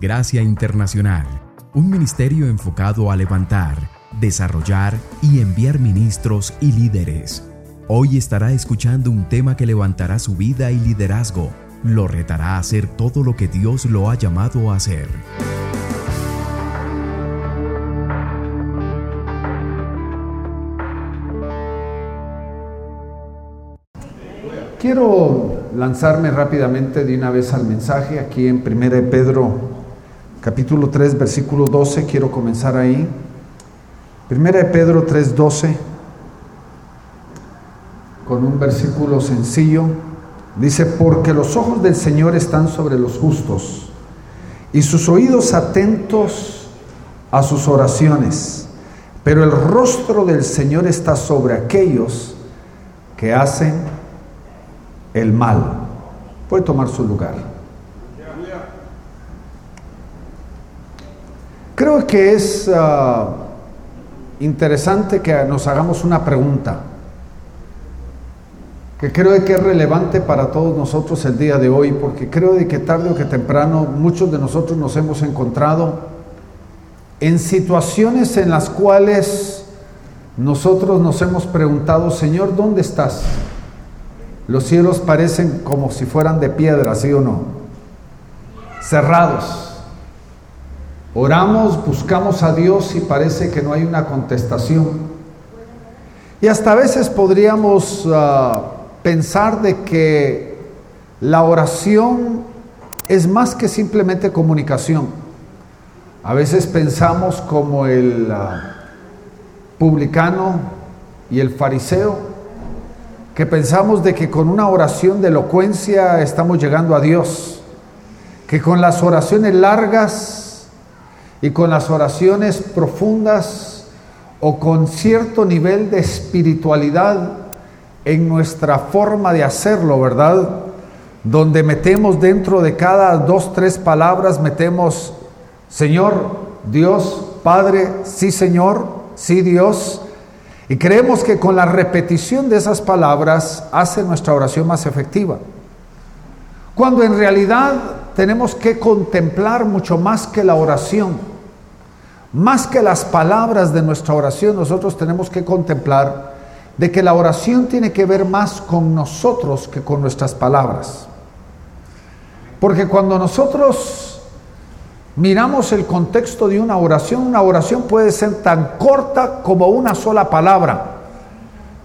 Gracia Internacional, un ministerio enfocado a levantar, desarrollar y enviar ministros y líderes. Hoy estará escuchando un tema que levantará su vida y liderazgo, lo retará a hacer todo lo que Dios lo ha llamado a hacer. Quiero lanzarme rápidamente de una vez al mensaje aquí en 1 Pedro capítulo 3 versículo 12, quiero comenzar ahí. 1 Pedro 3 12 con un versículo sencillo. Dice, porque los ojos del Señor están sobre los justos y sus oídos atentos a sus oraciones, pero el rostro del Señor está sobre aquellos que hacen el mal. Puede tomar su lugar. Creo que es ah, interesante que nos hagamos una pregunta que creo que es relevante para todos nosotros el día de hoy, porque creo de que tarde o que temprano muchos de nosotros nos hemos encontrado en situaciones en las cuales nosotros nos hemos preguntado, Señor, ¿dónde estás? Los cielos parecen como si fueran de piedra, ¿sí o no? Cerrados. Oramos, buscamos a Dios y parece que no hay una contestación. Y hasta a veces podríamos ah, pensar de que la oración es más que simplemente comunicación. A veces pensamos como el ah, publicano y el fariseo, que pensamos de que con una oración de elocuencia estamos llegando a Dios, que con las oraciones largas y con las oraciones profundas o con cierto nivel de espiritualidad en nuestra forma de hacerlo, ¿verdad? Donde metemos dentro de cada dos, tres palabras, metemos Señor, Dios, Padre, sí Señor, sí Dios, y creemos que con la repetición de esas palabras hace nuestra oración más efectiva. Cuando en realidad tenemos que contemplar mucho más que la oración. Más que las palabras de nuestra oración, nosotros tenemos que contemplar de que la oración tiene que ver más con nosotros que con nuestras palabras. Porque cuando nosotros miramos el contexto de una oración, una oración puede ser tan corta como una sola palabra.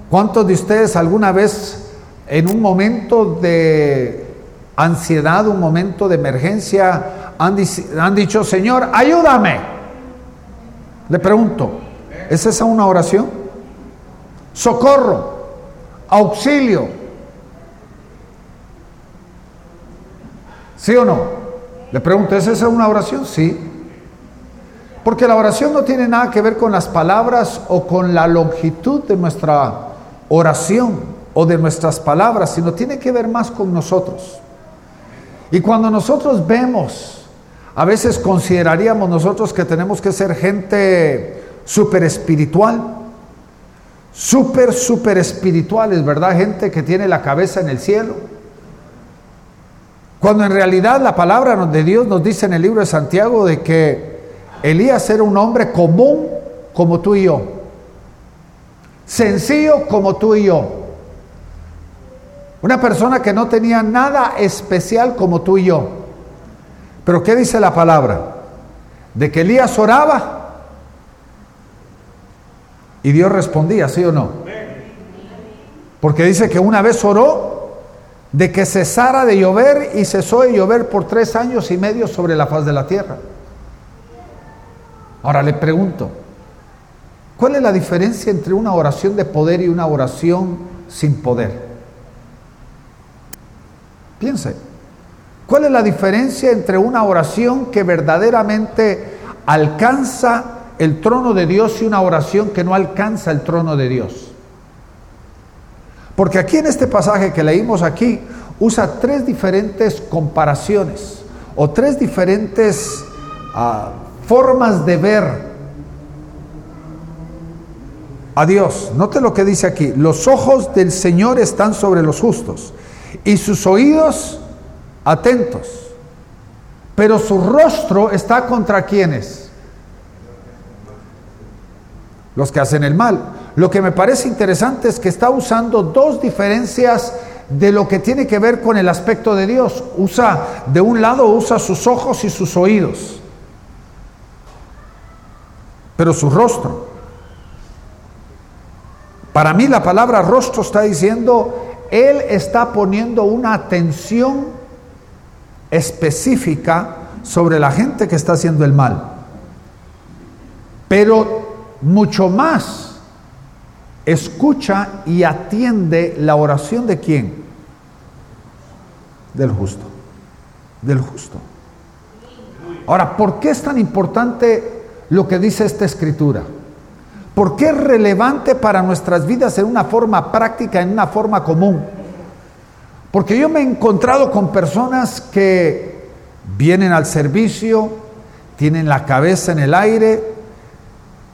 ¿Cuántos de ustedes alguna vez en un momento de ansiedad, un momento de emergencia, han, han dicho, Señor, ayúdame? Le pregunto, ¿es esa una oración? Socorro, auxilio. ¿Sí o no? Le pregunto, ¿es esa una oración? Sí. Porque la oración no tiene nada que ver con las palabras o con la longitud de nuestra oración o de nuestras palabras, sino tiene que ver más con nosotros. Y cuando nosotros vemos, a veces consideraríamos nosotros que tenemos que ser gente súper espiritual, súper, súper espirituales, ¿verdad? Gente que tiene la cabeza en el cielo cuando en realidad la palabra de Dios nos dice en el libro de Santiago de que Elías era un hombre común como tú y yo. Sencillo como tú y yo. Una persona que no tenía nada especial como tú y yo. Pero ¿qué dice la palabra? De que Elías oraba y Dios respondía, ¿sí o no? Porque dice que una vez oró de que cesara de llover y cesó de llover por tres años y medio sobre la faz de la tierra. Ahora le pregunto, ¿cuál es la diferencia entre una oración de poder y una oración sin poder? Piense, ¿cuál es la diferencia entre una oración que verdaderamente alcanza el trono de Dios y una oración que no alcanza el trono de Dios? Porque aquí en este pasaje que leímos aquí, usa tres diferentes comparaciones o tres diferentes ah, formas de ver a Dios. Note lo que dice aquí, los ojos del Señor están sobre los justos y sus oídos atentos. pero su rostro está contra quienes? Los que hacen el mal. Lo que me parece interesante es que está usando dos diferencias de lo que tiene que ver con el aspecto de Dios. Usa, de un lado usa sus ojos y sus oídos, pero su rostro. Para mí la palabra rostro está diciendo, Él está poniendo una atención específica sobre la gente que está haciendo el mal. Pero mucho más escucha y atiende la oración de quién? Del justo. Del justo. Ahora, ¿por qué es tan importante lo que dice esta escritura? ¿Por qué es relevante para nuestras vidas en una forma práctica, en una forma común? Porque yo me he encontrado con personas que vienen al servicio, tienen la cabeza en el aire,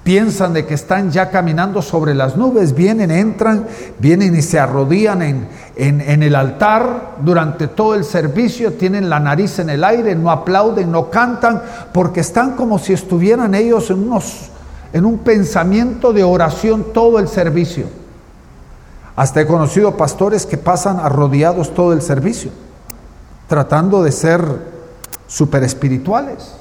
piensan de que están ya caminando sobre las nubes, vienen, entran, vienen y se arrodillan en, en, el altar durante todo el servicio, tienen la nariz en el aire, no aplauden, no cantan, porque están como si estuvieran ellos en, unos, en un pensamiento de oración todo el servicio. Hasta he conocido pastores que pasan arrodillados todo el servicio, tratando de ser super espirituales.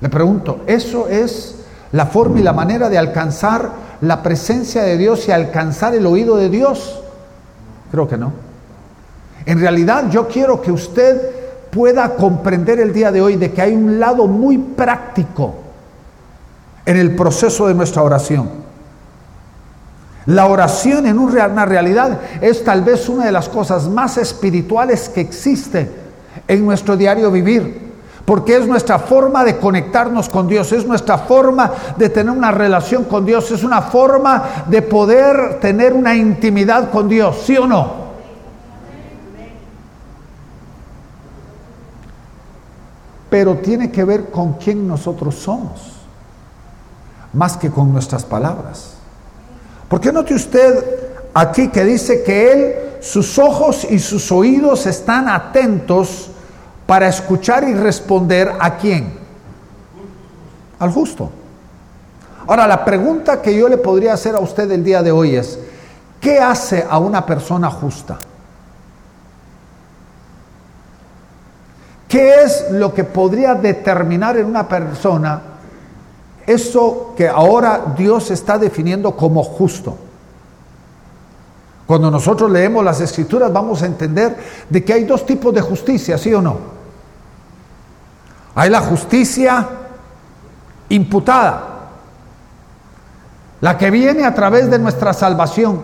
Le pregunto, ¿eso es la forma y la manera de alcanzar la presencia de Dios y alcanzar el oído de Dios? Creo que no. En realidad yo quiero que usted pueda comprender el día de hoy de que hay un lado muy práctico en el proceso de nuestra oración. La oración en una realidad es tal vez una de las cosas más espirituales que existe en nuestro diario vivir porque es nuestra forma de conectarnos con Dios, es nuestra forma de tener una relación con Dios, es una forma de poder tener una intimidad con Dios, ¿sí o no? Pero tiene que ver con quién nosotros somos, más que con nuestras palabras. Porque note usted aquí que dice que Él, sus ojos y sus oídos están atentos para escuchar y responder a quién? Al justo. Ahora, la pregunta que yo le podría hacer a usted el día de hoy es, ¿qué hace a una persona justa? ¿Qué es lo que podría determinar en una persona eso que ahora Dios está definiendo como justo? Cuando nosotros leemos las escrituras vamos a entender de que hay dos tipos de justicia, ¿sí o no? Hay la justicia imputada, la que viene a través de nuestra salvación,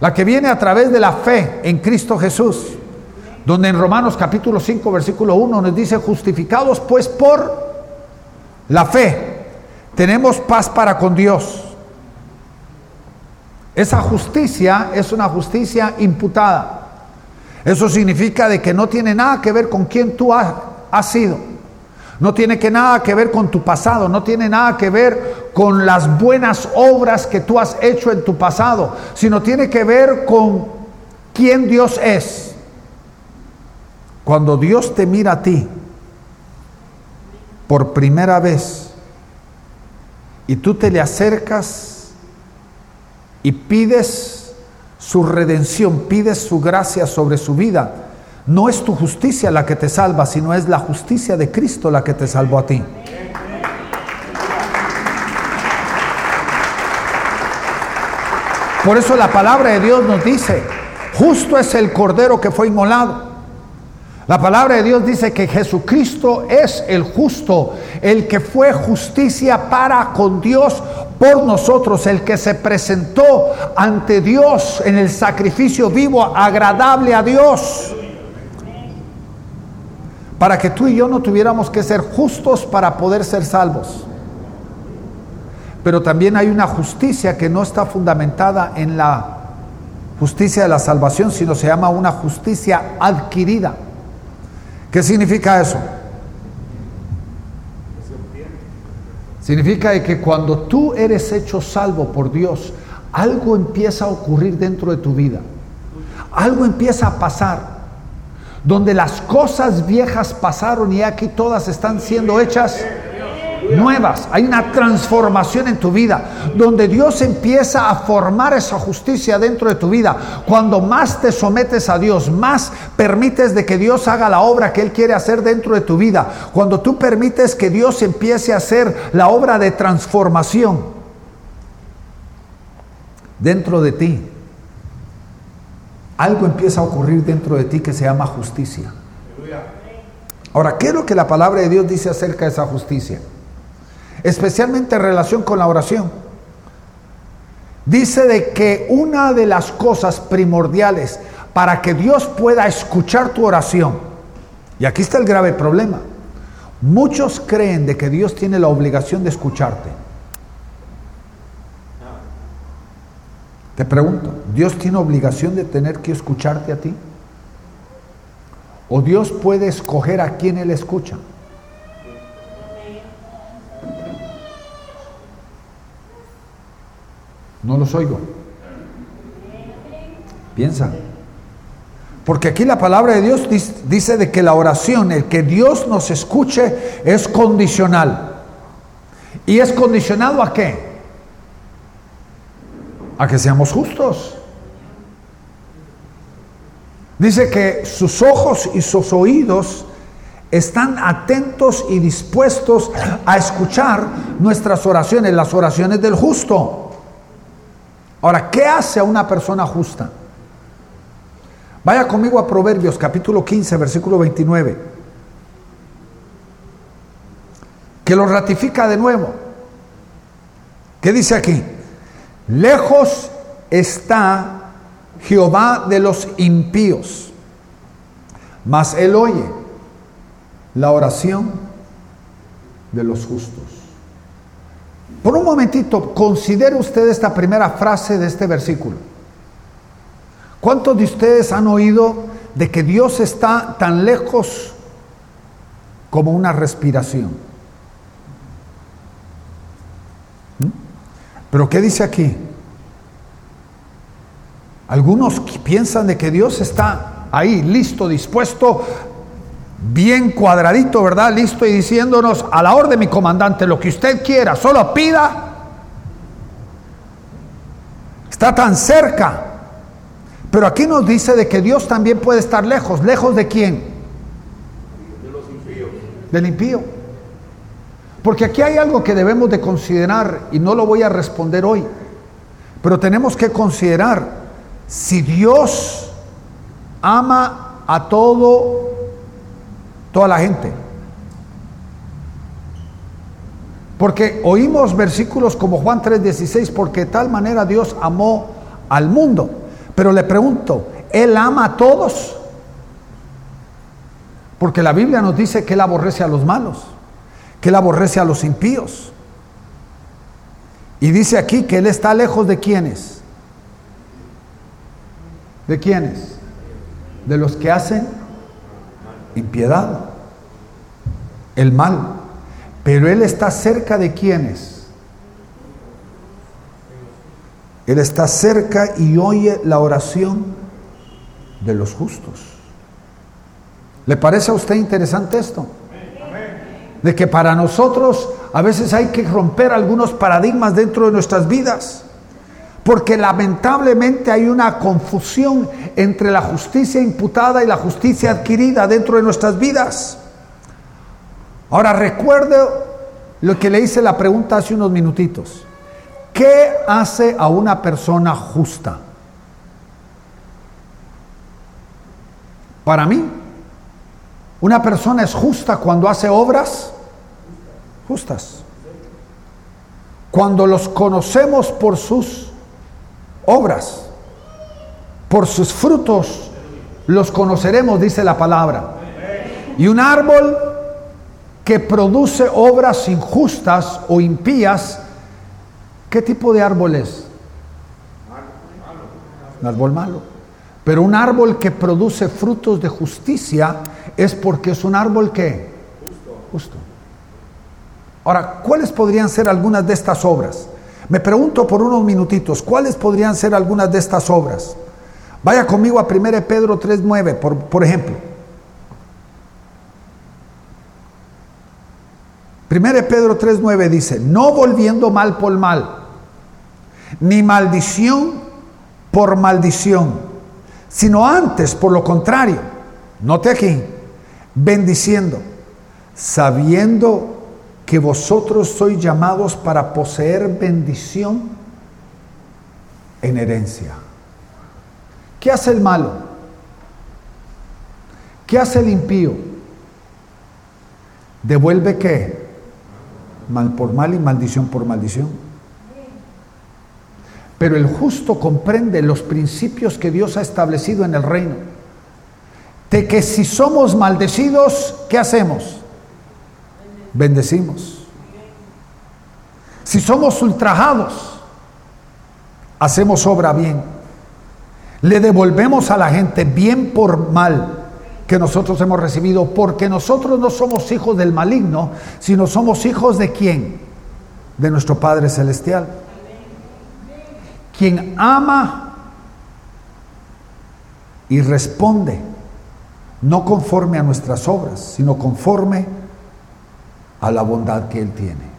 la que viene a través de la fe en Cristo Jesús, donde en Romanos capítulo 5 versículo 1 nos dice, justificados pues por la fe, tenemos paz para con Dios. Esa justicia es una justicia imputada. Eso significa de que no tiene nada que ver con quién tú has, sido. No tiene que nada que ver con tu pasado, no tiene nada que ver con las buenas obras que tú has hecho en tu pasado, sino tiene que ver con quién Dios es. Cuando Dios te mira a ti por primera vez y tú te le acercas y pides su redención, pides su gracia sobre su vida, no es tu justicia la que te salva, sino es la justicia de Cristo la que te salvó a ti. Por eso la palabra de Dios nos dice, justo es el cordero que fue inmolado. La palabra de Dios dice que Jesucristo es el justo, el que fue justicia para con Dios por nosotros, el que se presentó ante Dios en el sacrificio vivo, agradable a Dios para que tú y yo no tuviéramos que ser justos para poder ser salvos. Pero también hay una justicia que no está fundamentada en la justicia de la salvación, sino se llama una justicia adquirida. ¿Qué significa eso? Significa que cuando tú eres hecho salvo por Dios, algo empieza a ocurrir dentro de tu vida. Algo empieza a pasar donde las cosas viejas pasaron y aquí todas están siendo hechas nuevas. Hay una transformación en tu vida, donde Dios empieza a formar esa justicia dentro de tu vida. Cuando más te sometes a Dios, más permites de que Dios haga la obra que Él quiere hacer dentro de tu vida. Cuando tú permites que Dios empiece a hacer la obra de transformación dentro de ti algo empieza a ocurrir dentro de ti que se llama justicia. Ahora, ¿qué es lo que la palabra de Dios dice acerca de esa justicia? Especialmente en relación con la oración. Dice de que una de las cosas primordiales para que Dios pueda escuchar tu oración, y aquí está el grave problema, muchos creen de que Dios tiene la obligación de escucharte. Te pregunto, ¿Dios tiene obligación de tener que escucharte a ti? ¿O Dios puede escoger a quien Él escucha? No los oigo. Piensa. Porque aquí la palabra de Dios dice de que la oración, el que Dios nos escuche, es condicional. ¿Y es condicionado a qué? a que seamos justos. Dice que sus ojos y sus oídos están atentos y dispuestos a escuchar nuestras oraciones, las oraciones del justo. Ahora, ¿qué hace a una persona justa? Vaya conmigo a Proverbios capítulo 15, versículo 29, que lo ratifica de nuevo. ¿Qué dice aquí? Lejos está Jehová de los impíos, mas él oye la oración de los justos. Por un momentito, considere usted esta primera frase de este versículo. ¿Cuántos de ustedes han oído de que Dios está tan lejos como una respiración? Pero ¿qué dice aquí? Algunos piensan de que Dios está ahí, listo, dispuesto, bien cuadradito, ¿verdad? Listo y diciéndonos a la orden, mi comandante, lo que usted quiera, solo pida. Está tan cerca. Pero aquí nos dice de que Dios también puede estar lejos. ¿Lejos de quién? De los impíos. Del impío. Porque aquí hay algo que debemos de considerar y no lo voy a responder hoy. Pero tenemos que considerar si Dios ama a todo toda la gente. Porque oímos versículos como Juan 3:16, porque de tal manera Dios amó al mundo. Pero le pregunto, ¿Él ama a todos? Porque la Biblia nos dice que Él aborrece a los malos que Él aborrece a los impíos. Y dice aquí que Él está lejos de quienes. ¿De quiénes? De los que hacen impiedad, el mal. Pero Él está cerca de quienes. Él está cerca y oye la oración de los justos. ¿Le parece a usted interesante esto? de que para nosotros a veces hay que romper algunos paradigmas dentro de nuestras vidas. Porque lamentablemente hay una confusión entre la justicia imputada y la justicia adquirida dentro de nuestras vidas. Ahora recuerde lo que le hice la pregunta hace unos minutitos. ¿Qué hace a una persona justa? Para mí, una persona es justa cuando hace obras justas. Cuando los conocemos por sus obras, por sus frutos, los conoceremos, dice la palabra. Y un árbol que produce obras injustas o impías, ¿qué tipo de árbol es? Un árbol malo. Pero un árbol que produce frutos de justicia es porque es un árbol que justo. Ahora, ¿cuáles podrían ser algunas de estas obras? Me pregunto por unos minutitos, ¿cuáles podrían ser algunas de estas obras? Vaya conmigo a 1 Pedro 3.9, por, por ejemplo. 1 Pedro 3.9 dice, no volviendo mal por mal, ni maldición por maldición, sino antes, por lo contrario, note aquí, bendiciendo, sabiendo que vosotros sois llamados para poseer bendición en herencia. ¿Qué hace el malo? ¿Qué hace el impío? ¿Devuelve qué? Mal por mal y maldición por maldición. Pero el justo comprende los principios que Dios ha establecido en el reino. De que si somos maldecidos, ¿qué hacemos? Bendecimos. Si somos ultrajados, hacemos obra bien. Le devolvemos a la gente bien por mal que nosotros hemos recibido, porque nosotros no somos hijos del maligno, sino somos hijos de quién? De nuestro Padre Celestial. Quien ama y responde, no conforme a nuestras obras, sino conforme a la bondad que Él tiene.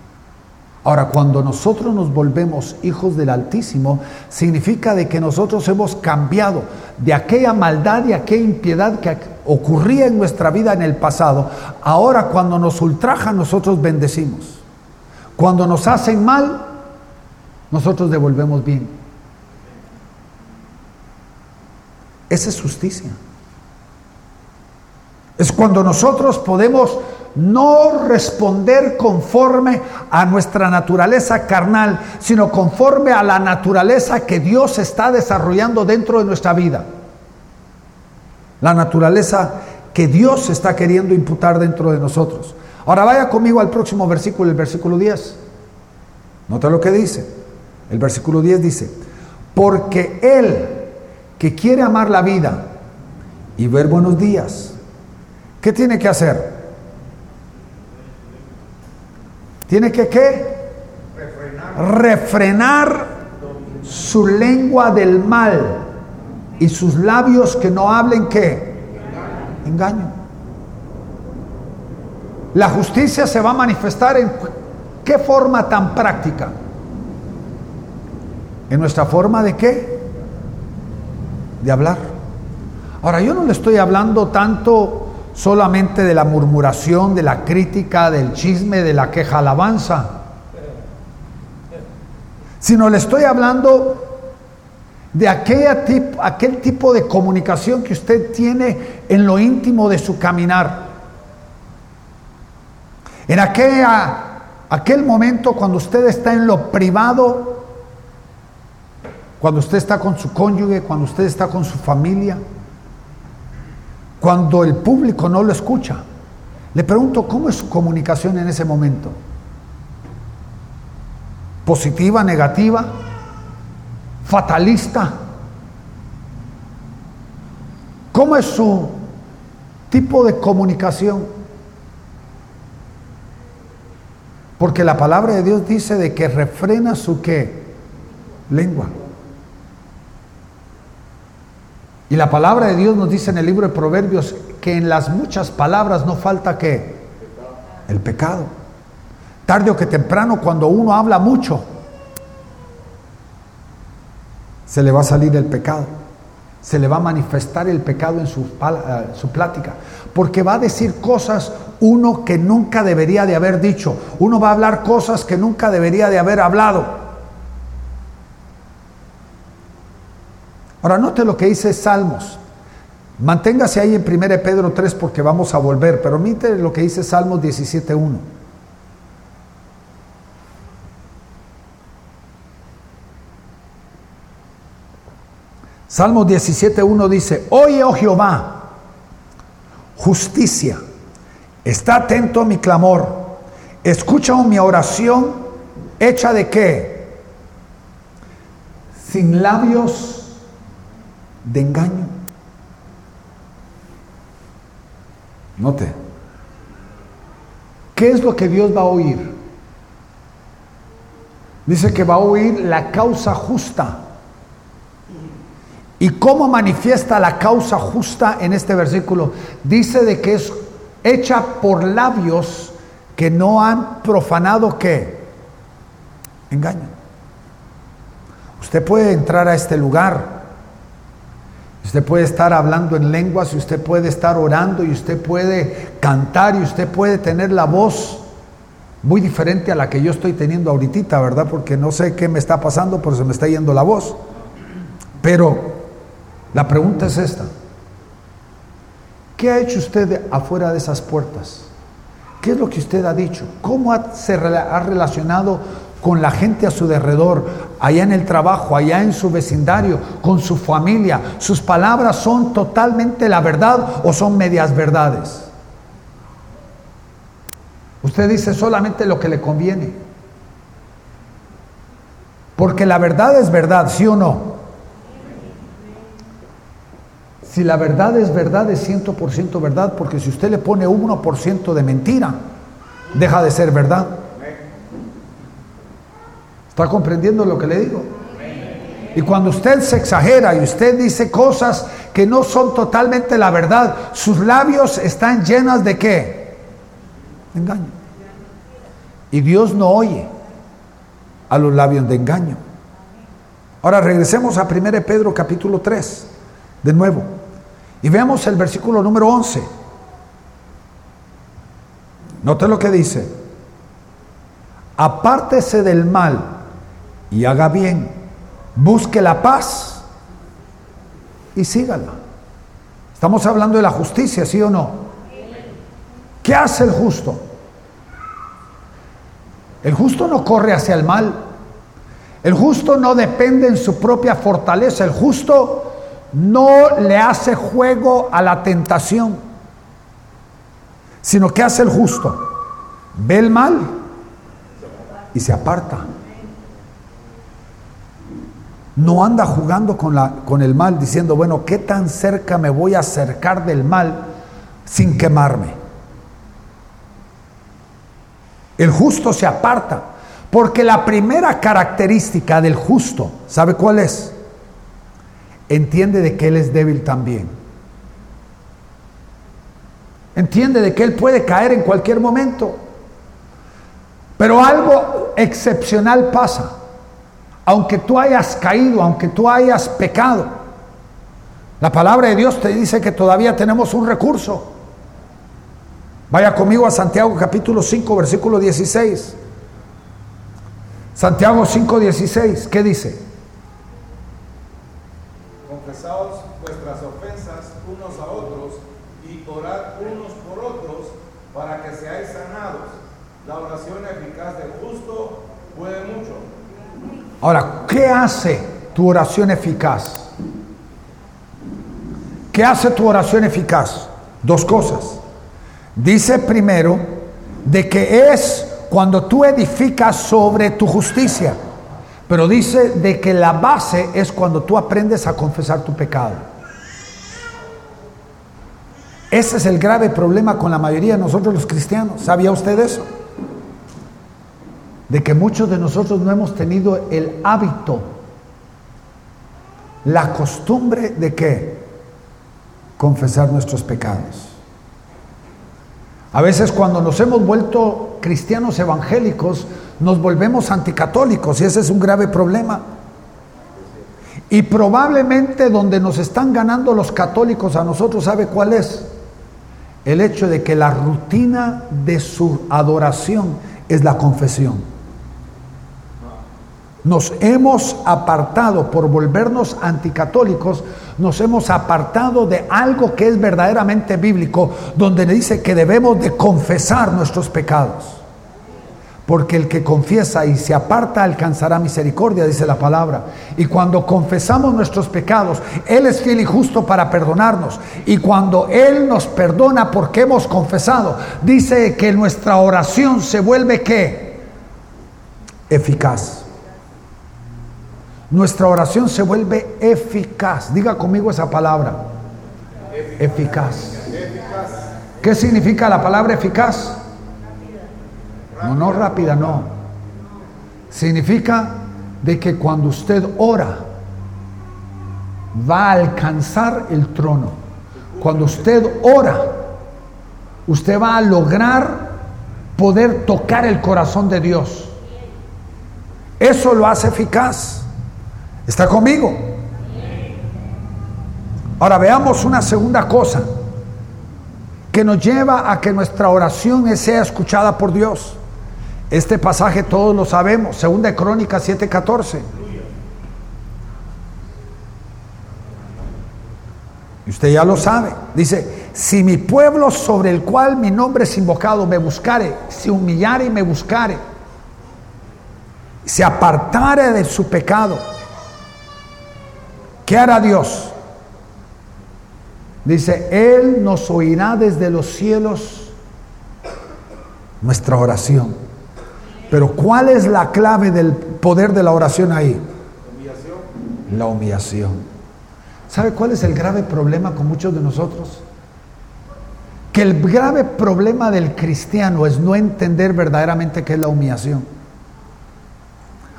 Ahora, cuando nosotros nos volvemos hijos del Altísimo, significa de que nosotros hemos cambiado de aquella maldad y aquella impiedad que ocurría en nuestra vida en el pasado. Ahora, cuando nos ultrajan, nosotros bendecimos. Cuando nos hacen mal, nosotros devolvemos bien. Esa es justicia. Es cuando nosotros podemos no responder conforme a nuestra naturaleza carnal, sino conforme a la naturaleza que Dios está desarrollando dentro de nuestra vida. La naturaleza que Dios está queriendo imputar dentro de nosotros. Ahora vaya conmigo al próximo versículo, el versículo 10. Nota lo que dice. El versículo 10 dice, porque Él que quiere amar la vida y ver buenos días, ¿qué tiene que hacer? Tiene que qué? Refrenar. su lengua del mal y sus labios que no hablen qué? Engaño. La justicia se va a manifestar en qué forma tan práctica. En nuestra forma de qué? De hablar. Ahora, yo no le estoy hablando tanto solamente de la murmuración, de la crítica, del chisme, de la queja alabanza, sino le estoy hablando de aquella aquel tipo de comunicación que usted tiene en lo íntimo de su caminar. En aquella, aquel momento cuando usted está en lo privado, cuando usted está con su cónyuge, cuando usted está con su familia, cuando el público no lo escucha. Le pregunto, ¿cómo es su comunicación en ese momento? ¿Positiva, negativa? ¿Fatalista? ¿Cómo es su tipo de comunicación? Porque la palabra de Dios dice de que refrena su qué? Lengua. Y la palabra de Dios nos dice en el libro de Proverbios que en las muchas palabras no falta qué? El pecado. Tarde o que temprano, cuando uno habla mucho, se le va a salir el pecado. Se le va a manifestar el pecado en su, eh, su plática. Porque va a decir cosas uno que nunca debería de haber dicho. Uno va a hablar cosas que nunca debería de haber hablado. Ahora note lo que dice Salmos. Manténgase ahí en 1 Pedro 3 porque vamos a volver, pero mire lo que dice Salmos 17.1. Salmos 17.1 dice, oye, oh Jehová, justicia, está atento a mi clamor, escucha mi oración, hecha de qué? Sin labios de engaño. Note, ¿qué es lo que Dios va a oír? Dice que va a oír la causa justa. ¿Y cómo manifiesta la causa justa en este versículo? Dice de que es hecha por labios que no han profanado qué? Engaño. Usted puede entrar a este lugar, usted puede estar hablando en lenguas, y usted puede estar orando, y usted puede cantar, y usted puede tener la voz muy diferente a la que yo estoy teniendo ahorita, ¿verdad? Porque no sé qué me está pasando, pero se me está yendo la voz. Pero la pregunta es esta. ¿Qué ha hecho usted afuera de esas puertas? ¿Qué es lo que usted ha dicho? ¿Cómo se ha relacionado con la gente a su derredor, allá en el trabajo, allá en su vecindario, con su familia? ¿Sus palabras son totalmente la verdad o son medias verdades? Usted dice solamente lo que le conviene. Porque la verdad es verdad, ¿sí o no? Si la verdad es verdad, es 100% verdad, porque si usted le pone 1% de mentira, deja de ser verdad. ¿Está comprendiendo lo que le digo? Y cuando usted se exagera y usted dice cosas que no son totalmente la verdad, sus labios están llenas de qué? Engaño. Y Dios no oye a los labios de engaño. Ahora regresemos a 1 Pedro capítulo 3, de nuevo. Y veamos el versículo número 11. Note lo que dice. Apártese del mal y haga bien. Busque la paz y sígala. Estamos hablando de la justicia, ¿sí o no? ¿Qué hace el justo? El justo no corre hacia el mal. El justo no depende en su propia fortaleza. El justo no le hace juego a la tentación, sino que hace el justo. Ve el mal y se aparta. No anda jugando con, la, con el mal diciendo, bueno, ¿qué tan cerca me voy a acercar del mal sin quemarme? El justo se aparta, porque la primera característica del justo, ¿sabe cuál es? entiende de que Él es débil también. Entiende de que Él puede caer en cualquier momento. Pero algo excepcional pasa. Aunque tú hayas caído, aunque tú hayas pecado, la palabra de Dios te dice que todavía tenemos un recurso. Vaya conmigo a Santiago capítulo 5, versículo 16. Santiago 5, 16, ¿qué dice? vuestras ofensas unos a otros y orad unos por otros para que seáis sanados. La oración eficaz del justo puede mucho. Ahora, ¿qué hace tu oración eficaz? ¿Qué hace tu oración eficaz? Dos cosas. Dice primero de que es cuando tú edificas sobre tu justicia. Pero dice de que la base es cuando tú aprendes a confesar tu pecado. Ese es el grave problema con la mayoría de nosotros los cristianos. ¿Sabía usted eso? De que muchos de nosotros no hemos tenido el hábito, la costumbre de qué? Confesar nuestros pecados. A veces cuando nos hemos vuelto cristianos evangélicos, nos volvemos anticatólicos y ese es un grave problema. Y probablemente donde nos están ganando los católicos a nosotros, ¿sabe cuál es? El hecho de que la rutina de su adoración es la confesión. Nos hemos apartado por volvernos anticatólicos, nos hemos apartado de algo que es verdaderamente bíblico, donde dice que debemos de confesar nuestros pecados. Porque el que confiesa y se aparta alcanzará misericordia, dice la palabra. Y cuando confesamos nuestros pecados, Él es fiel y justo para perdonarnos. Y cuando Él nos perdona porque hemos confesado, dice que nuestra oración se vuelve qué? Eficaz. Nuestra oración se vuelve eficaz. Diga conmigo esa palabra. Eficaz. ¿Qué significa la palabra eficaz? No, no rápida, no. Significa de que cuando usted ora, va a alcanzar el trono. Cuando usted ora, usted va a lograr poder tocar el corazón de Dios. Eso lo hace eficaz. ¿Está conmigo? Ahora veamos una segunda cosa que nos lleva a que nuestra oración sea escuchada por Dios. Este pasaje todos lo sabemos, segunda de Crónicas 7:14. Y usted ya lo sabe. Dice, si mi pueblo sobre el cual mi nombre es invocado me buscare, se humillare y me buscare, se apartare de su pecado, ¿qué hará Dios? Dice, Él nos oirá desde los cielos nuestra oración. Pero ¿cuál es la clave del poder de la oración ahí? La humillación. ¿Sabe cuál es el grave problema con muchos de nosotros? Que el grave problema del cristiano es no entender verdaderamente qué es la humillación.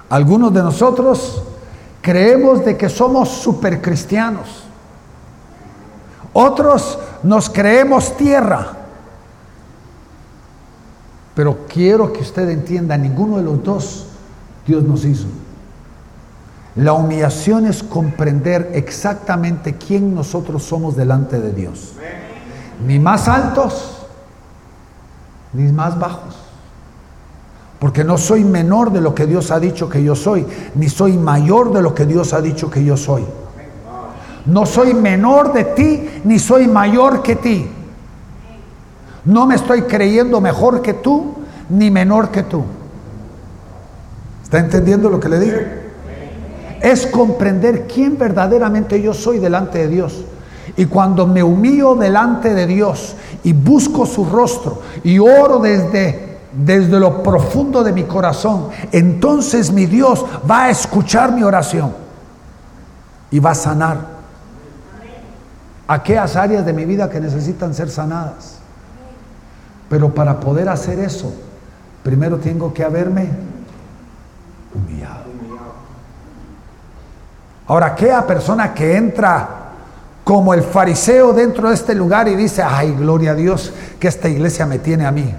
Algunos de nosotros creemos de que somos supercristianos otros nos creemos tierra. Pero quiero que usted entienda, ninguno de los dos Dios nos hizo. La humillación es comprender exactamente quién nosotros somos delante de Dios. Ni más altos, ni más bajos. Porque no soy menor de lo que Dios ha dicho que yo soy, ni soy mayor de lo que Dios ha dicho que yo soy. No soy menor de ti, ni soy mayor que ti. No me estoy creyendo mejor que tú, ni menor que tú. ¿Está entendiendo lo que le digo? Es comprender quién verdaderamente yo soy delante de Dios. Y cuando me humillo delante de Dios y busco su rostro y oro desde, desde lo profundo de mi corazón, entonces mi Dios va a escuchar mi oración y va a sanar aquellas áreas de mi vida que necesitan ser sanadas. Pero para poder hacer eso, primero tengo que haberme humillado. Ahora, aquella persona que entra como el fariseo dentro de este lugar y dice, ay, gloria a Dios, que esta iglesia me tiene a mí.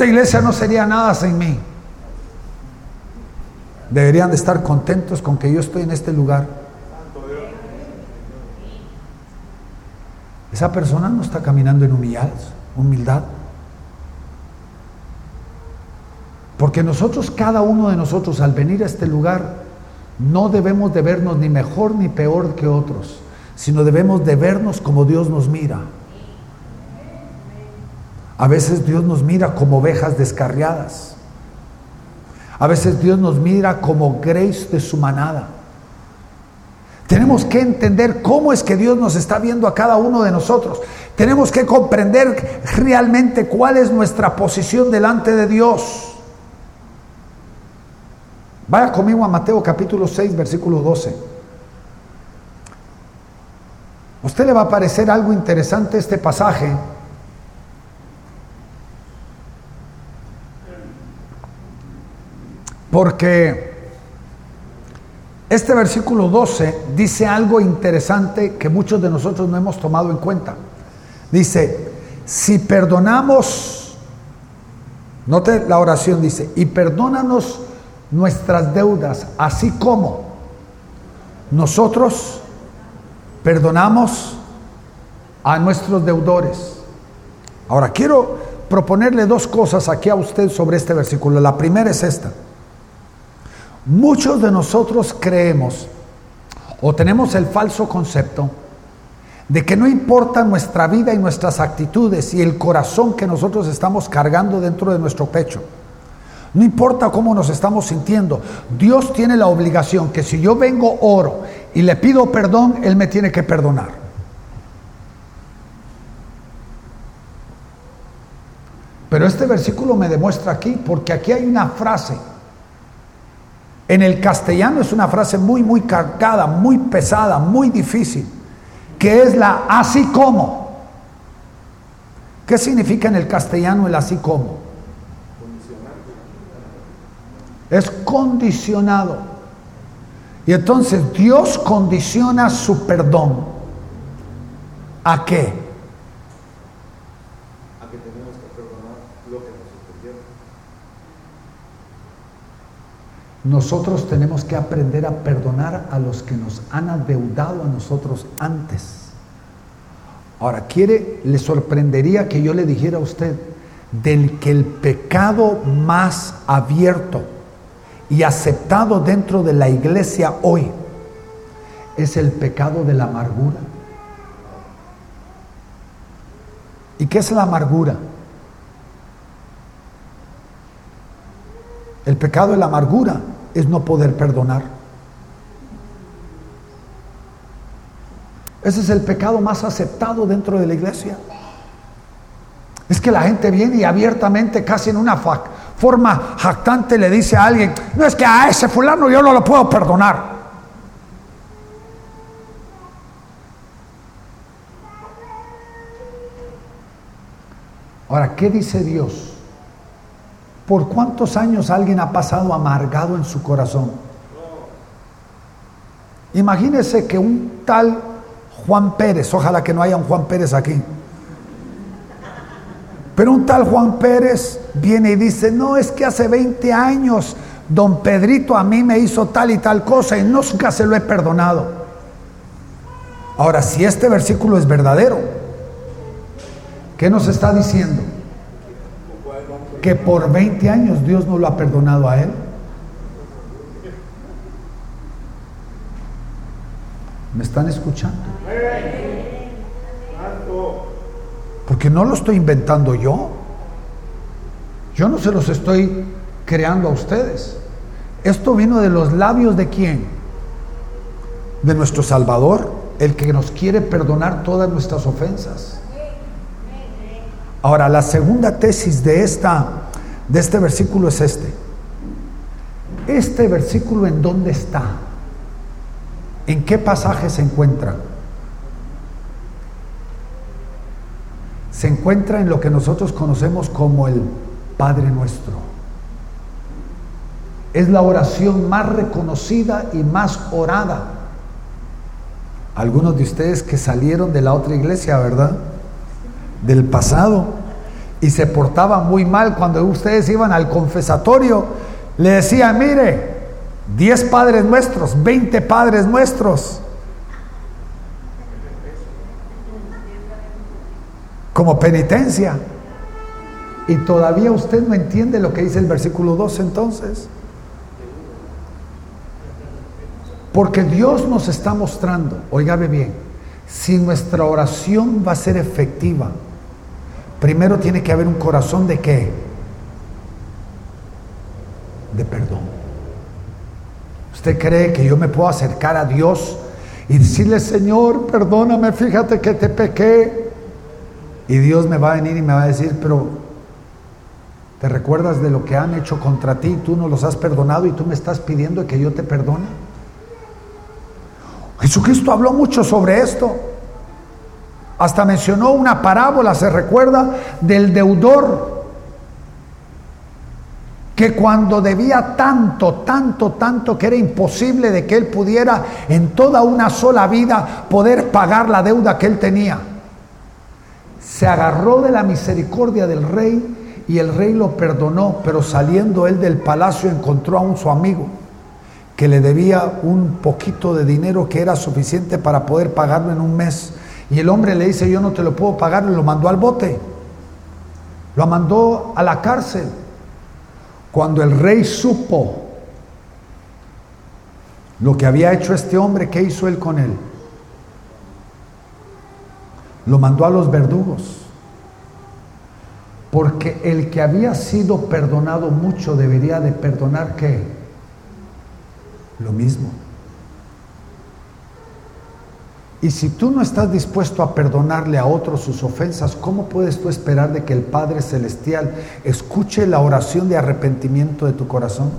Esta iglesia no sería nada sin mí. Deberían de estar contentos con que yo estoy en este lugar. Esa persona no está caminando en humildad. Porque nosotros, cada uno de nosotros, al venir a este lugar, no debemos de vernos ni mejor ni peor que otros, sino debemos de vernos como Dios nos mira. A veces Dios nos mira como ovejas descarriadas. A veces Dios nos mira como grace de su manada. Tenemos que entender cómo es que Dios nos está viendo a cada uno de nosotros. Tenemos que comprender realmente cuál es nuestra posición delante de Dios. Vaya conmigo a Mateo capítulo 6, versículo 12. A usted le va a parecer algo interesante este pasaje Porque este versículo 12 dice algo interesante que muchos de nosotros no hemos tomado en cuenta. Dice, si perdonamos, note la oración, dice, y perdónanos nuestras deudas, así como nosotros perdonamos a nuestros deudores. Ahora, quiero proponerle dos cosas aquí a usted sobre este versículo. La primera es esta. Muchos de nosotros creemos o tenemos el falso concepto de que no importa nuestra vida y nuestras actitudes y el corazón que nosotros estamos cargando dentro de nuestro pecho. No importa cómo nos estamos sintiendo, Dios tiene la obligación que si yo vengo oro y le pido perdón, Él me tiene que perdonar. Pero este versículo me demuestra aquí, porque aquí hay una frase en el castellano es una frase muy, muy cargada, muy pesada, muy difícil, que es la así como. ¿Qué significa en el castellano el así como? Es condicionado. Y entonces Dios condiciona su perdón. ¿A qué? Nosotros tenemos que aprender a perdonar a los que nos han adeudado a nosotros antes. Ahora, quiere, le sorprendería que yo le dijera a usted del que el pecado más abierto y aceptado dentro de la iglesia hoy es el pecado de la amargura. ¿Y qué es la amargura? El pecado de la amargura es no poder perdonar. Ese es el pecado más aceptado dentro de la iglesia. Es que la gente viene y abiertamente, casi en una forma jactante, le dice a alguien, no es que a ese fulano yo no lo puedo perdonar. Ahora, ¿qué dice Dios? ¿Por cuántos años alguien ha pasado amargado en su corazón? Imagínese que un tal Juan Pérez, ojalá que no haya un Juan Pérez aquí, pero un tal Juan Pérez viene y dice, no, es que hace 20 años don Pedrito a mí me hizo tal y tal cosa y nunca se lo he perdonado. Ahora, si este versículo es verdadero, ¿qué nos está diciendo? Que por 20 años Dios no lo ha perdonado a él. ¿Me están escuchando? Porque no lo estoy inventando yo. Yo no se los estoy creando a ustedes. Esto vino de los labios de quién? De nuestro Salvador, el que nos quiere perdonar todas nuestras ofensas. Ahora, la segunda tesis de, esta, de este versículo es este. Este versículo en dónde está? ¿En qué pasaje se encuentra? se encuentra en lo que nosotros conocemos como el Padre Nuestro. Es la oración más reconocida y más orada. Algunos de ustedes que salieron de la otra iglesia, ¿verdad? Del pasado y se portaban muy mal cuando ustedes iban al confesatorio, le decían, mire, 10 padres nuestros, 20 padres nuestros. como penitencia. Y todavía usted no entiende lo que dice el versículo 2 entonces. Porque Dios nos está mostrando, oígame bien, si nuestra oración va a ser efectiva, primero tiene que haber un corazón de qué? De perdón. ¿Usted cree que yo me puedo acercar a Dios y decirle, Señor, perdóname, fíjate que te pequé? Y Dios me va a venir y me va a decir, pero ¿te recuerdas de lo que han hecho contra ti? Tú no los has perdonado y tú me estás pidiendo que yo te perdone. Jesucristo habló mucho sobre esto. Hasta mencionó una parábola, se recuerda, del deudor que cuando debía tanto, tanto, tanto, que era imposible de que él pudiera en toda una sola vida poder pagar la deuda que él tenía se agarró de la misericordia del rey y el rey lo perdonó, pero saliendo él del palacio encontró a un su amigo que le debía un poquito de dinero que era suficiente para poder pagarlo en un mes. Y el hombre le dice, yo no te lo puedo pagar, lo mandó al bote, lo mandó a la cárcel. Cuando el rey supo lo que había hecho este hombre, ¿qué hizo él con él? lo mandó a los verdugos. Porque el que había sido perdonado mucho debería de perdonar qué? Lo mismo. Y si tú no estás dispuesto a perdonarle a otros sus ofensas, ¿cómo puedes tú esperar de que el Padre Celestial escuche la oración de arrepentimiento de tu corazón?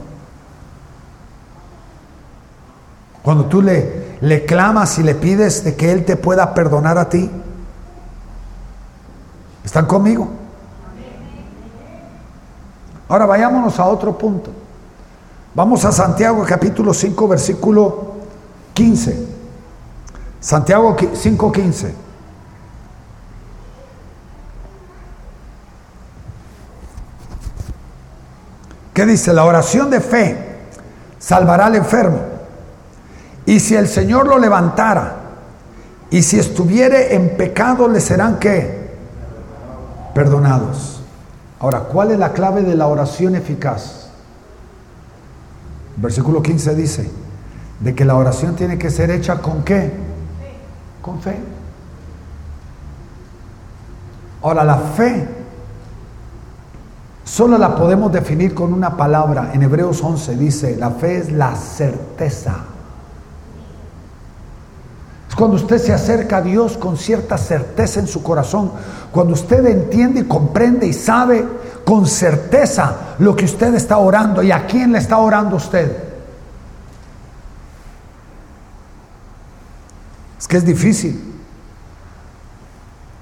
Cuando tú le, le clamas y le pides de que Él te pueda perdonar a ti, ¿Están conmigo? Ahora vayámonos a otro punto. Vamos a Santiago capítulo 5 versículo 15. Santiago 5, 15. ¿Qué dice? La oración de fe salvará al enfermo. Y si el Señor lo levantara, y si estuviere en pecado, le serán qué? Perdonados. Ahora, ¿cuál es la clave de la oración eficaz? Versículo 15 dice, de que la oración tiene que ser hecha con qué? Con fe. Ahora, la fe solo la podemos definir con una palabra. En Hebreos 11 dice, la fe es la certeza. Es cuando usted se acerca a Dios con cierta certeza en su corazón, cuando usted entiende y comprende y sabe con certeza lo que usted está orando y a quién le está orando usted. Es que es difícil.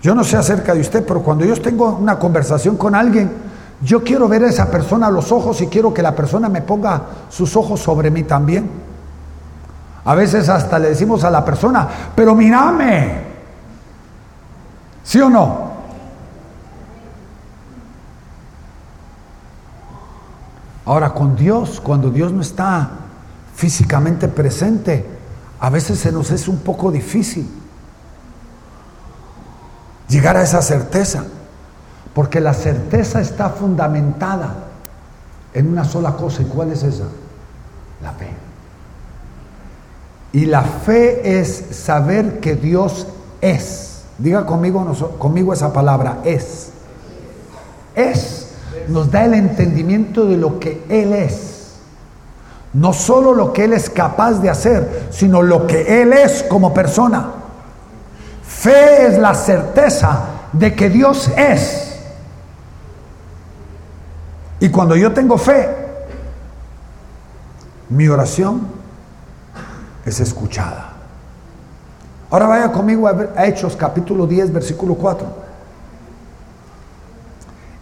Yo no sé acerca de usted, pero cuando yo tengo una conversación con alguien, yo quiero ver a esa persona a los ojos y quiero que la persona me ponga sus ojos sobre mí también. A veces hasta le decimos a la persona, pero mírame. ¿Sí o no? Ahora con Dios, cuando Dios no está físicamente presente, a veces se nos es un poco difícil llegar a esa certeza, porque la certeza está fundamentada en una sola cosa. ¿Y cuál es esa? La fe. Y la fe es saber que Dios es. Diga conmigo, conmigo esa palabra, es. Es. Nos da el entendimiento de lo que Él es. No solo lo que Él es capaz de hacer, sino lo que Él es como persona. Fe es la certeza de que Dios es. Y cuando yo tengo fe, mi oración es escuchada. Ahora vaya conmigo a Hechos capítulo 10, versículo 4.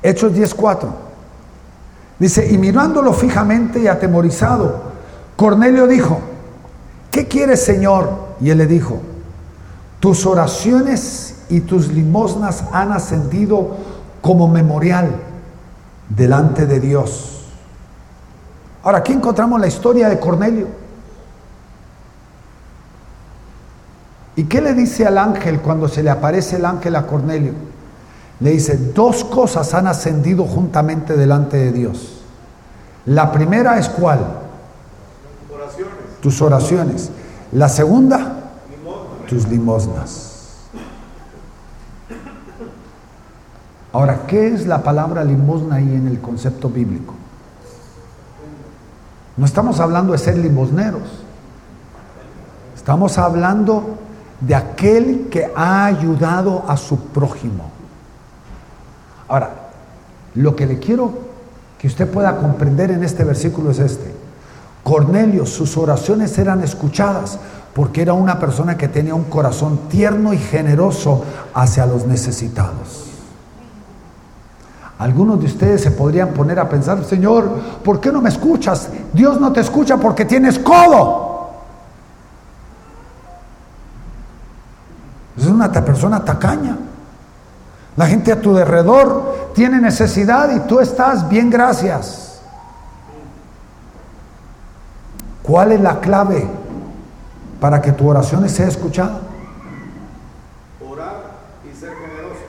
Hechos 10, 4. Dice, y mirándolo fijamente y atemorizado, Cornelio dijo, ¿qué quieres, Señor? Y él le dijo, tus oraciones y tus limosnas han ascendido como memorial delante de Dios. Ahora, aquí encontramos la historia de Cornelio. ¿Y qué le dice al ángel cuando se le aparece el ángel a Cornelio? Le dice, dos cosas han ascendido juntamente delante de Dios. La primera es cuál? Tus oraciones. La segunda, tus limosnas. Ahora, ¿qué es la palabra limosna ahí en el concepto bíblico? No estamos hablando de ser limosneros. Estamos hablando de aquel que ha ayudado a su prójimo. Lo que le quiero que usted pueda comprender en este versículo es este. Cornelio, sus oraciones eran escuchadas porque era una persona que tenía un corazón tierno y generoso hacia los necesitados. Algunos de ustedes se podrían poner a pensar, Señor, ¿por qué no me escuchas? Dios no te escucha porque tienes codo. Es una persona tacaña. La gente a tu alrededor tiene necesidad y tú estás bien, gracias. ¿Cuál es la clave para que tu oración sea escuchada? Orar y ser generoso.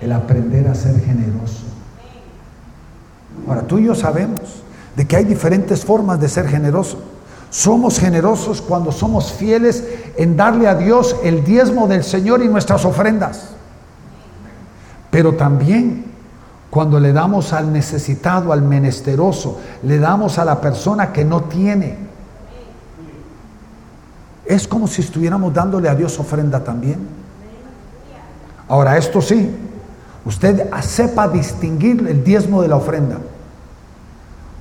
El aprender a ser generoso. Ahora, tú y yo sabemos de que hay diferentes formas de ser generoso. Somos generosos cuando somos fieles en darle a Dios el diezmo del Señor y nuestras ofrendas. Pero también cuando le damos al necesitado, al menesteroso, le damos a la persona que no tiene. Es como si estuviéramos dándole a Dios ofrenda también. Ahora, esto sí, usted sepa distinguir el diezmo de la ofrenda.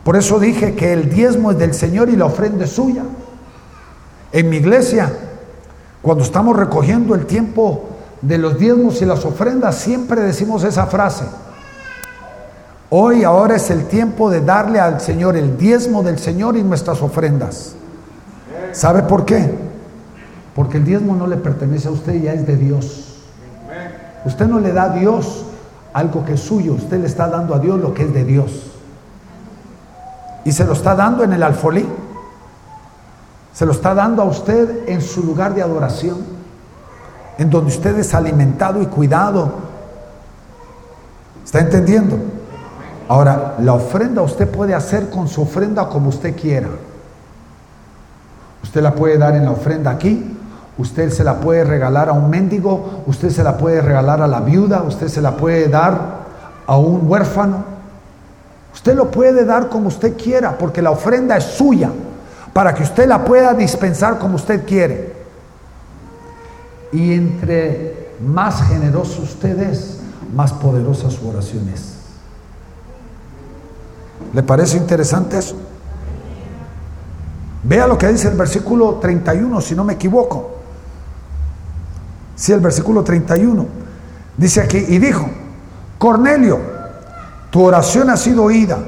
Por eso dije que el diezmo es del Señor y la ofrenda es suya. En mi iglesia, cuando estamos recogiendo el tiempo de los diezmos y las ofrendas, siempre decimos esa frase. Hoy, ahora es el tiempo de darle al Señor el diezmo del Señor y nuestras ofrendas. ¿Sabe por qué? Porque el diezmo no le pertenece a usted, ya es de Dios. Usted no le da a Dios algo que es suyo, usted le está dando a Dios lo que es de Dios. Y se lo está dando en el alfolí. Se lo está dando a usted en su lugar de adoración, en donde usted es alimentado y cuidado. ¿Está entendiendo? Ahora, la ofrenda usted puede hacer con su ofrenda como usted quiera. Usted la puede dar en la ofrenda aquí, usted se la puede regalar a un mendigo, usted se la puede regalar a la viuda, usted se la puede dar a un huérfano. Usted lo puede dar como usted quiera, porque la ofrenda es suya para que usted la pueda dispensar como usted quiere. Y entre más generoso usted es, más poderosa su oración es. ¿Le parece interesante eso? Vea lo que dice el versículo 31, si no me equivoco. Sí, el versículo 31. Dice aquí, y dijo, Cornelio, tu oración ha sido oída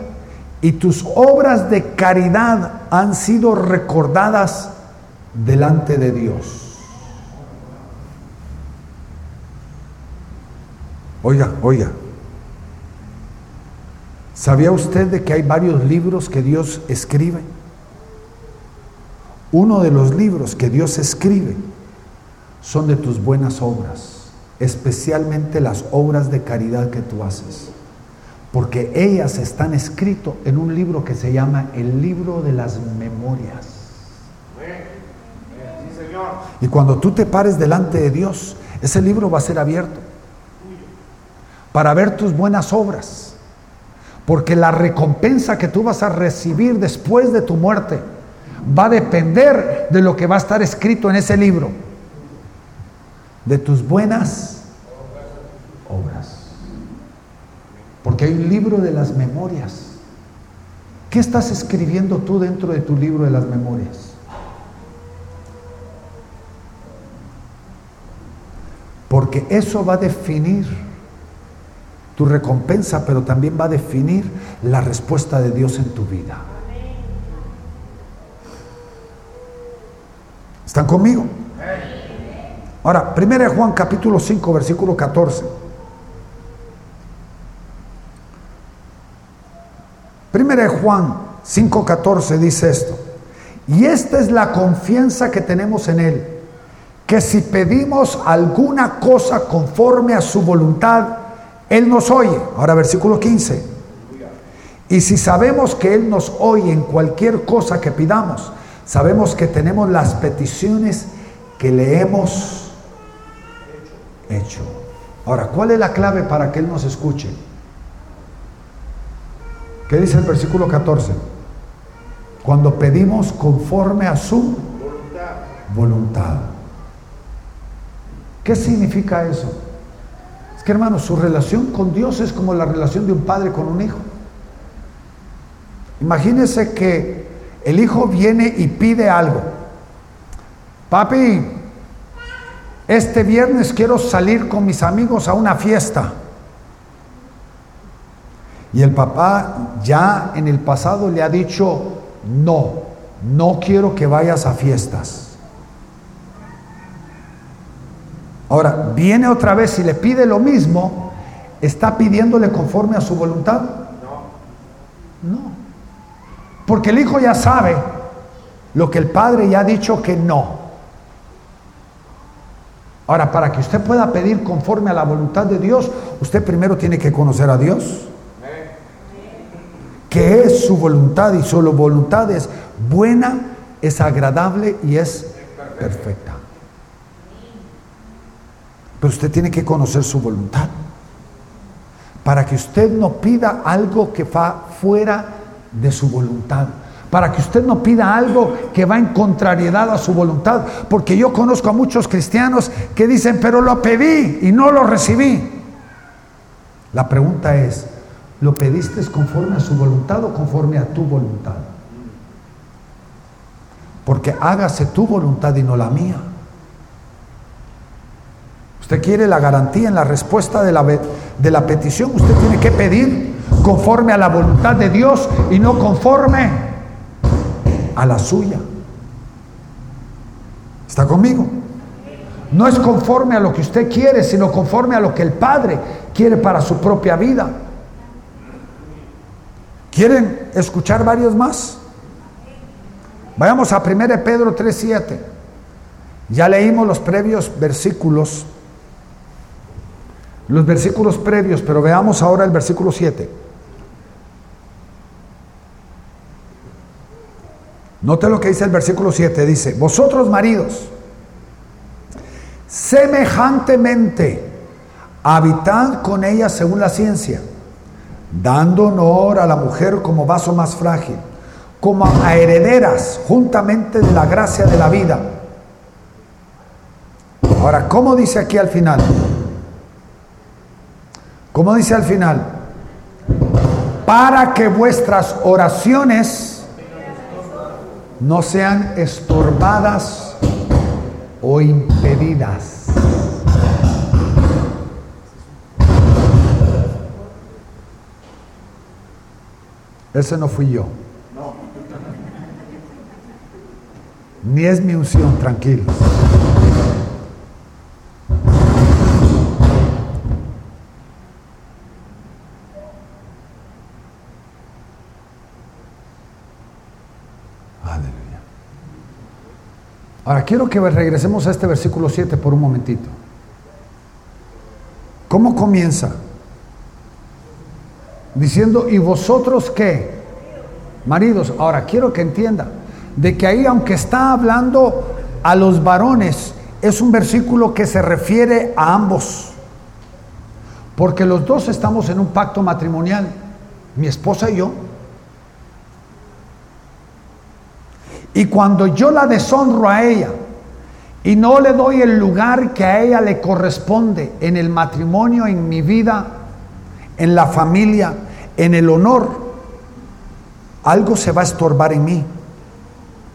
y tus obras de caridad han sido recordadas delante de Dios. Oiga, oiga. ¿Sabía usted de que hay varios libros que Dios escribe? Uno de los libros que Dios escribe son de tus buenas obras, especialmente las obras de caridad que tú haces porque ellas están escritas en un libro que se llama el libro de las memorias. Y cuando tú te pares delante de Dios, ese libro va a ser abierto para ver tus buenas obras, porque la recompensa que tú vas a recibir después de tu muerte va a depender de lo que va a estar escrito en ese libro, de tus buenas obras. Porque hay un libro de las memorias. ¿Qué estás escribiendo tú dentro de tu libro de las memorias? Porque eso va a definir tu recompensa, pero también va a definir la respuesta de Dios en tu vida. ¿Están conmigo? Ahora, 1 Juan capítulo 5, versículo 14. Primera de Juan 5:14 dice esto. Y esta es la confianza que tenemos en Él, que si pedimos alguna cosa conforme a su voluntad, Él nos oye. Ahora versículo 15. Y si sabemos que Él nos oye en cualquier cosa que pidamos, sabemos que tenemos las peticiones que le hemos hecho. Ahora, ¿cuál es la clave para que Él nos escuche? ¿Qué dice el versículo 14? Cuando pedimos conforme a su voluntad. ¿Qué significa eso? Es que hermanos, su relación con Dios es como la relación de un padre con un hijo. Imagínese que el hijo viene y pide algo. Papi, este viernes quiero salir con mis amigos a una fiesta. Y el papá ya en el pasado le ha dicho, no, no quiero que vayas a fiestas. Ahora, viene otra vez y le pide lo mismo, ¿está pidiéndole conforme a su voluntad? No. No. Porque el hijo ya sabe lo que el padre ya ha dicho que no. Ahora, para que usted pueda pedir conforme a la voluntad de Dios, usted primero tiene que conocer a Dios que es su voluntad y su voluntad es buena, es agradable y es perfecta. Pero usted tiene que conocer su voluntad para que usted no pida algo que va fuera de su voluntad. Para que usted no pida algo que va en contrariedad a su voluntad. Porque yo conozco a muchos cristianos que dicen, pero lo pedí y no lo recibí. La pregunta es, ¿Lo pediste conforme a su voluntad o conforme a tu voluntad? Porque hágase tu voluntad y no la mía. Usted quiere la garantía en la respuesta de la, de la petición. Usted tiene que pedir conforme a la voluntad de Dios y no conforme a la suya. ¿Está conmigo? No es conforme a lo que usted quiere, sino conforme a lo que el Padre quiere para su propia vida. ¿Quieren escuchar varios más? Vayamos a 1 Pedro 3.7. Ya leímos los previos versículos, los versículos previos, pero veamos ahora el versículo 7. Note lo que dice el versículo 7, dice, vosotros maridos, semejantemente, habitad con ella según la ciencia, dando honor a la mujer como vaso más frágil, como a herederas juntamente de la gracia de la vida. Ahora, ¿cómo dice aquí al final? ¿Cómo dice al final? Para que vuestras oraciones no sean estorbadas o impedidas. Ese no fui yo. Ni es mi unción, tranquilos. Ahora quiero que regresemos a este versículo 7 por un momentito. ¿Cómo comienza? Diciendo, ¿y vosotros qué? Maridos, ahora quiero que entienda de que ahí, aunque está hablando a los varones, es un versículo que se refiere a ambos. Porque los dos estamos en un pacto matrimonial, mi esposa y yo. Y cuando yo la deshonro a ella y no le doy el lugar que a ella le corresponde en el matrimonio, en mi vida, en la familia, en el honor, algo se va a estorbar en mí.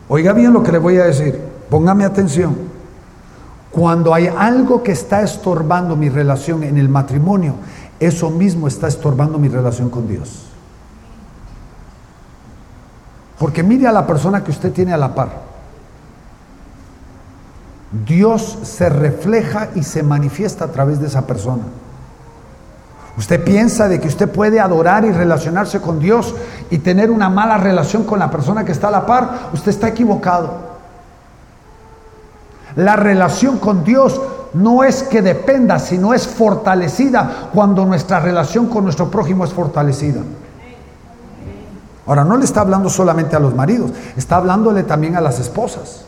Oiga bien lo que le voy a decir, póngame atención. Cuando hay algo que está estorbando mi relación en el matrimonio, eso mismo está estorbando mi relación con Dios. Porque mire a la persona que usted tiene a la par. Dios se refleja y se manifiesta a través de esa persona. Usted piensa de que usted puede adorar y relacionarse con Dios y tener una mala relación con la persona que está a la par, usted está equivocado. La relación con Dios no es que dependa, sino es fortalecida cuando nuestra relación con nuestro prójimo es fortalecida. Ahora, no le está hablando solamente a los maridos, está hablándole también a las esposas.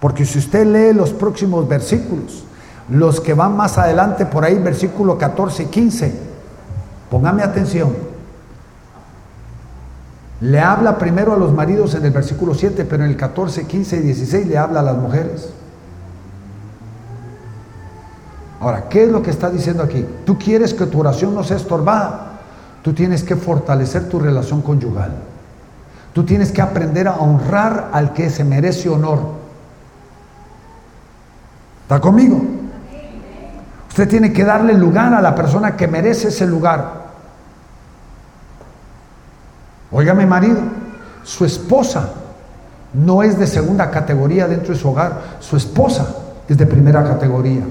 Porque si usted lee los próximos versículos, los que van más adelante por ahí, versículo 14 y 15, póngame atención. Le habla primero a los maridos en el versículo 7, pero en el 14, 15 y 16 le habla a las mujeres. Ahora, ¿qué es lo que está diciendo aquí? Tú quieres que tu oración no sea estorbada. Tú tienes que fortalecer tu relación conyugal. Tú tienes que aprender a honrar al que se merece honor. ¿Está conmigo? Usted tiene que darle lugar a la persona que merece ese lugar. Óigame marido, su esposa no es de segunda categoría dentro de su hogar, su esposa es de primera categoría.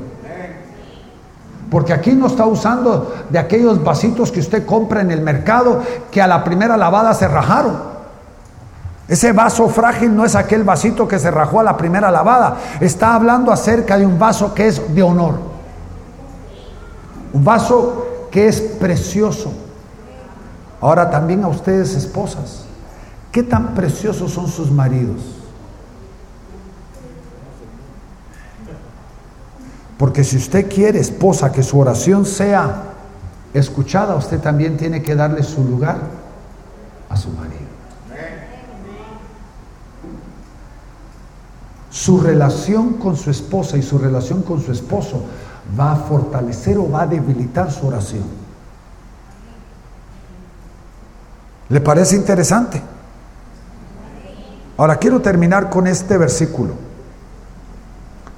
Porque aquí no está usando de aquellos vasitos que usted compra en el mercado que a la primera lavada se rajaron. Ese vaso frágil no es aquel vasito que se rajó a la primera lavada. Está hablando acerca de un vaso que es de honor. Un vaso que es precioso. Ahora también a ustedes esposas. ¿Qué tan preciosos son sus maridos? Porque si usted quiere, esposa, que su oración sea escuchada, usted también tiene que darle su lugar a su marido. Su relación con su esposa y su relación con su esposo va a fortalecer o va a debilitar su oración. ¿Le parece interesante? Ahora quiero terminar con este versículo.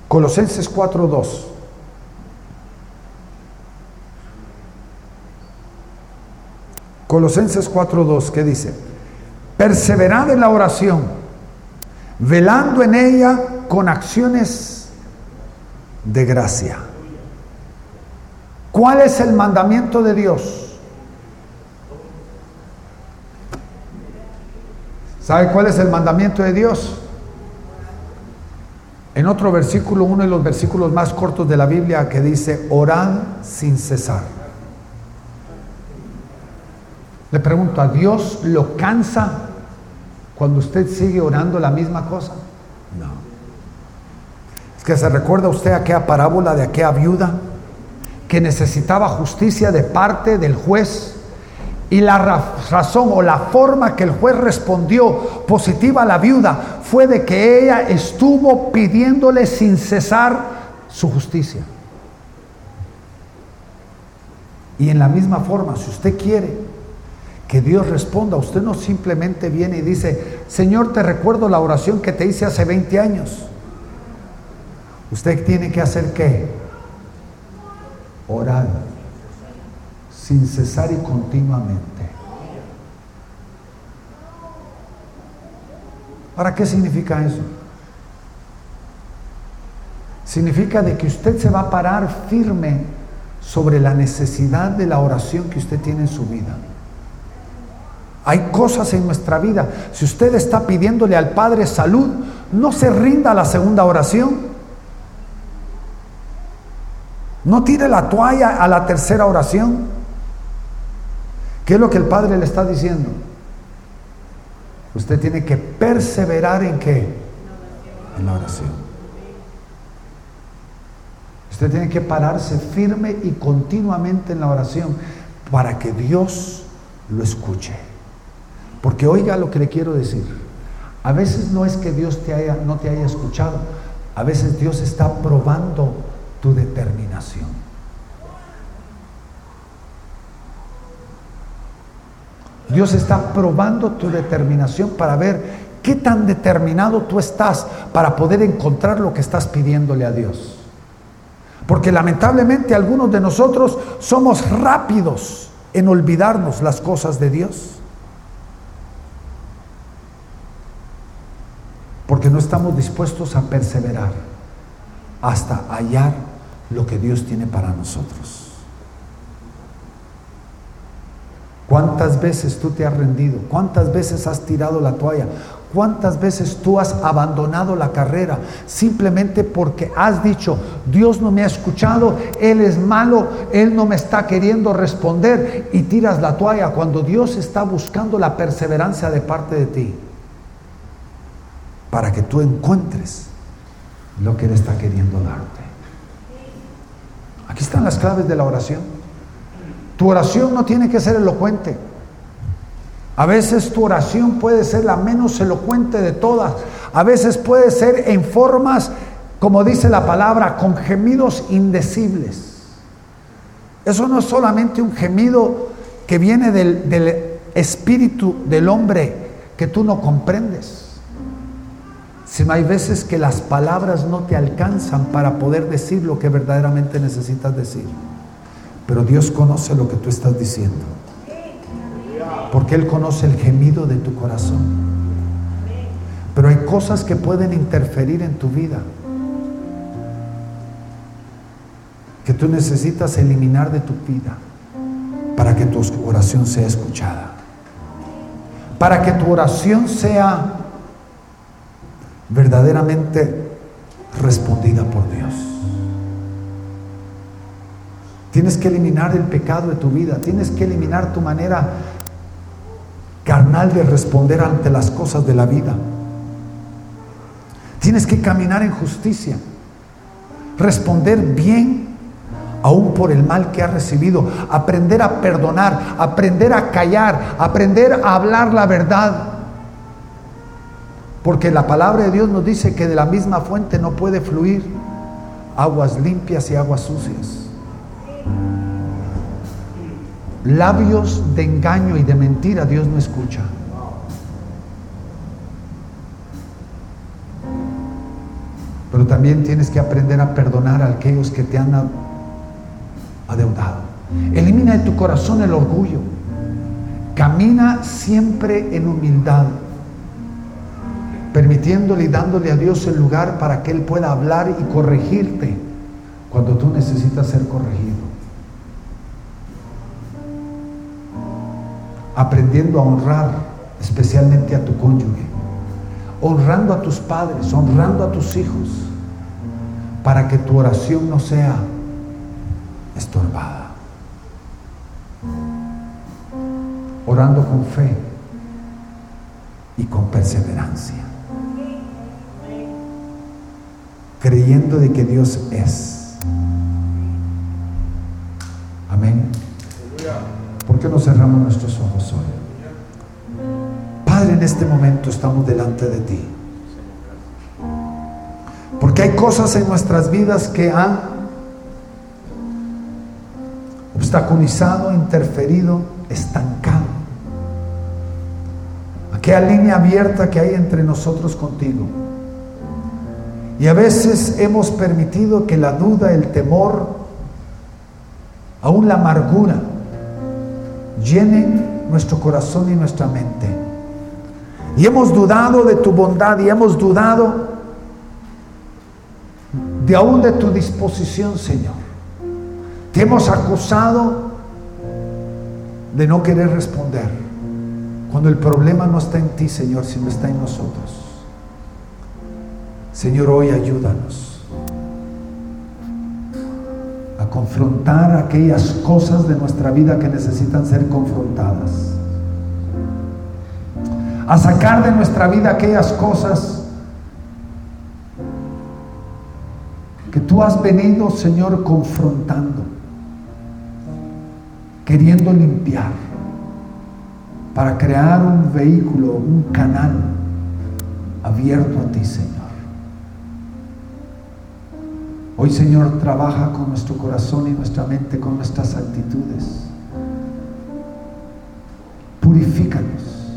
Colosenses 4:2. Colosenses 4:2, ¿qué dice? Perseverad en la oración, velando en ella con acciones de gracia. ¿Cuál es el mandamiento de Dios? ¿Sabe cuál es el mandamiento de Dios? En otro versículo, uno de los versículos más cortos de la Biblia que dice, orad sin cesar. Le pregunto, ¿a Dios lo cansa cuando usted sigue orando la misma cosa? No. Es que se recuerda usted aquella parábola de aquella viuda que necesitaba justicia de parte del juez y la razón o la forma que el juez respondió positiva a la viuda fue de que ella estuvo pidiéndole sin cesar su justicia. Y en la misma forma, si usted quiere que Dios responda, usted no simplemente viene y dice, Señor, te recuerdo la oración que te hice hace 20 años. Usted tiene que hacer qué? Orar sin cesar y continuamente. ¿Para qué significa eso? Significa de que usted se va a parar firme sobre la necesidad de la oración que usted tiene en su vida. Hay cosas en nuestra vida. Si usted está pidiéndole al Padre salud, no se rinda a la segunda oración. No tire la toalla a la tercera oración. ¿Qué es lo que el Padre le está diciendo? Usted tiene que perseverar en qué? En la oración. Usted tiene que pararse firme y continuamente en la oración para que Dios lo escuche. Porque oiga lo que le quiero decir. A veces no es que Dios te haya, no te haya escuchado. A veces Dios está probando tu determinación. Dios está probando tu determinación para ver qué tan determinado tú estás para poder encontrar lo que estás pidiéndole a Dios. Porque lamentablemente algunos de nosotros somos rápidos en olvidarnos las cosas de Dios. Porque no estamos dispuestos a perseverar hasta hallar lo que Dios tiene para nosotros. ¿Cuántas veces tú te has rendido? ¿Cuántas veces has tirado la toalla? ¿Cuántas veces tú has abandonado la carrera simplemente porque has dicho, Dios no me ha escuchado, Él es malo, Él no me está queriendo responder y tiras la toalla cuando Dios está buscando la perseverancia de parte de ti para que tú encuentres lo que Él está queriendo darte? Aquí están las claves de la oración. Tu oración no tiene que ser elocuente. A veces tu oración puede ser la menos elocuente de todas. A veces puede ser en formas, como dice la palabra, con gemidos indecibles. Eso no es solamente un gemido que viene del, del espíritu del hombre que tú no comprendes, sino hay veces que las palabras no te alcanzan para poder decir lo que verdaderamente necesitas decir. Pero Dios conoce lo que tú estás diciendo. Porque Él conoce el gemido de tu corazón. Pero hay cosas que pueden interferir en tu vida. Que tú necesitas eliminar de tu vida para que tu oración sea escuchada. Para que tu oración sea verdaderamente respondida por Dios. Tienes que eliminar el pecado de tu vida. Tienes que eliminar tu manera carnal de responder ante las cosas de la vida. Tienes que caminar en justicia. Responder bien aún por el mal que has recibido. Aprender a perdonar. Aprender a callar. Aprender a hablar la verdad. Porque la palabra de Dios nos dice que de la misma fuente no puede fluir aguas limpias y aguas sucias. Labios de engaño y de mentira Dios no escucha. Pero también tienes que aprender a perdonar a aquellos que te han adeudado. Elimina de tu corazón el orgullo. Camina siempre en humildad, permitiéndole y dándole a Dios el lugar para que Él pueda hablar y corregirte cuando tú necesitas ser corregido. Aprendiendo a honrar especialmente a tu cónyuge, honrando a tus padres, honrando a tus hijos, para que tu oración no sea estorbada. Orando con fe y con perseverancia. Creyendo de que Dios es. Amén. ¿Por qué no cerramos nuestros ojos hoy? Padre, en este momento estamos delante de ti. Porque hay cosas en nuestras vidas que han obstaculizado, interferido, estancado. Aquella línea abierta que hay entre nosotros contigo. Y a veces hemos permitido que la duda, el temor, aún la amargura, llenen nuestro corazón y nuestra mente. Y hemos dudado de tu bondad y hemos dudado de aún de tu disposición, Señor. Te hemos acusado de no querer responder cuando el problema no está en ti, Señor, sino está en nosotros. Señor, hoy ayúdanos confrontar aquellas cosas de nuestra vida que necesitan ser confrontadas. A sacar de nuestra vida aquellas cosas que tú has venido, Señor, confrontando, queriendo limpiar, para crear un vehículo, un canal abierto a ti, Señor. Hoy, Señor, trabaja con nuestro corazón y nuestra mente, con nuestras actitudes. Purifícanos,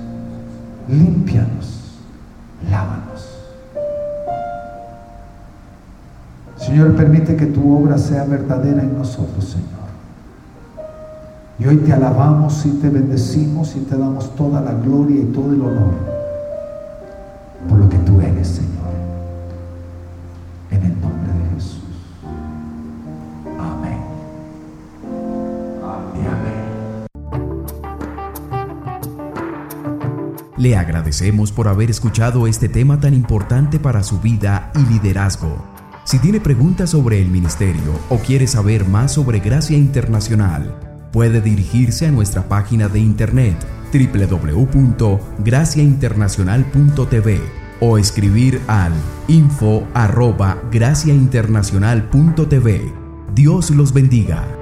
límpianos, lávanos. Señor, permite que tu obra sea verdadera en nosotros, Señor. Y hoy te alabamos y te bendecimos y te damos toda la gloria y todo el honor por lo que tú eres, Le agradecemos por haber escuchado este tema tan importante para su vida y liderazgo. Si tiene preguntas sobre el ministerio o quiere saber más sobre Gracia Internacional, puede dirigirse a nuestra página de internet www.graciainternacional.tv o escribir al info arroba graciainternacional.tv. Dios los bendiga.